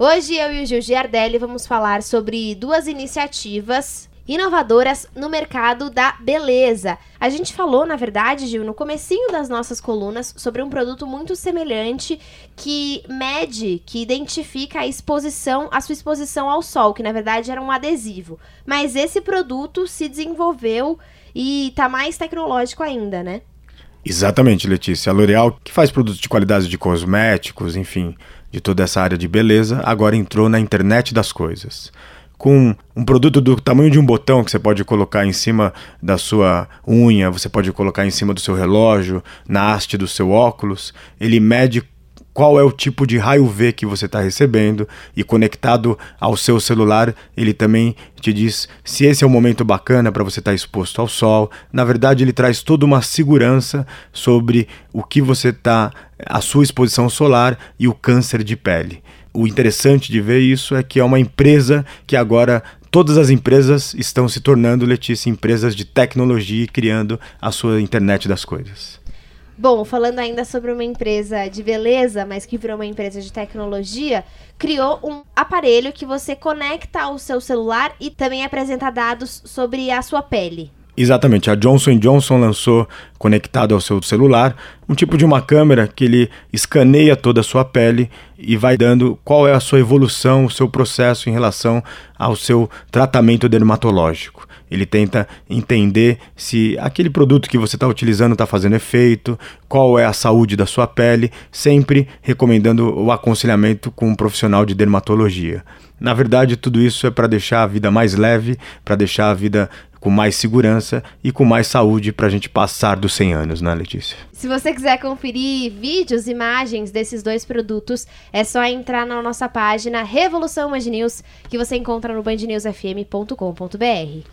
Hoje eu e o Gil Giardelli vamos falar sobre duas iniciativas inovadoras no mercado da beleza. A gente falou, na verdade, Gil, no comecinho das nossas colunas sobre um produto muito semelhante que mede, que identifica a exposição, a sua exposição ao sol, que na verdade era um adesivo. Mas esse produto se desenvolveu e tá mais tecnológico ainda, né? Exatamente, Letícia. A L'Oréal, que faz produtos de qualidade de cosméticos, enfim, de toda essa área de beleza, agora entrou na internet das coisas. Com um produto do tamanho de um botão que você pode colocar em cima da sua unha, você pode colocar em cima do seu relógio, na haste do seu óculos, ele mede qual é o tipo de raio V que você está recebendo e conectado ao seu celular, ele também te diz se esse é o momento bacana para você estar tá exposto ao sol. Na verdade, ele traz toda uma segurança sobre o que você está, a sua exposição solar e o câncer de pele. O interessante de ver isso é que é uma empresa que agora todas as empresas estão se tornando, Letícia, empresas de tecnologia e criando a sua internet das coisas. Bom, falando ainda sobre uma empresa de beleza, mas que virou uma empresa de tecnologia, criou um aparelho que você conecta ao seu celular e também apresenta dados sobre a sua pele. Exatamente, a Johnson Johnson lançou, conectado ao seu celular, um tipo de uma câmera que ele escaneia toda a sua pele e vai dando qual é a sua evolução, o seu processo em relação ao seu tratamento dermatológico. Ele tenta entender se aquele produto que você está utilizando está fazendo efeito, qual é a saúde da sua pele, sempre recomendando o aconselhamento com um profissional de dermatologia. Na verdade, tudo isso é para deixar a vida mais leve, para deixar a vida com mais segurança e com mais saúde para a gente passar dos 100 anos, né, Letícia? Se você quiser conferir vídeos, imagens desses dois produtos, é só entrar na nossa página Revolução Band News, que você encontra no bandnewsfm.com.br.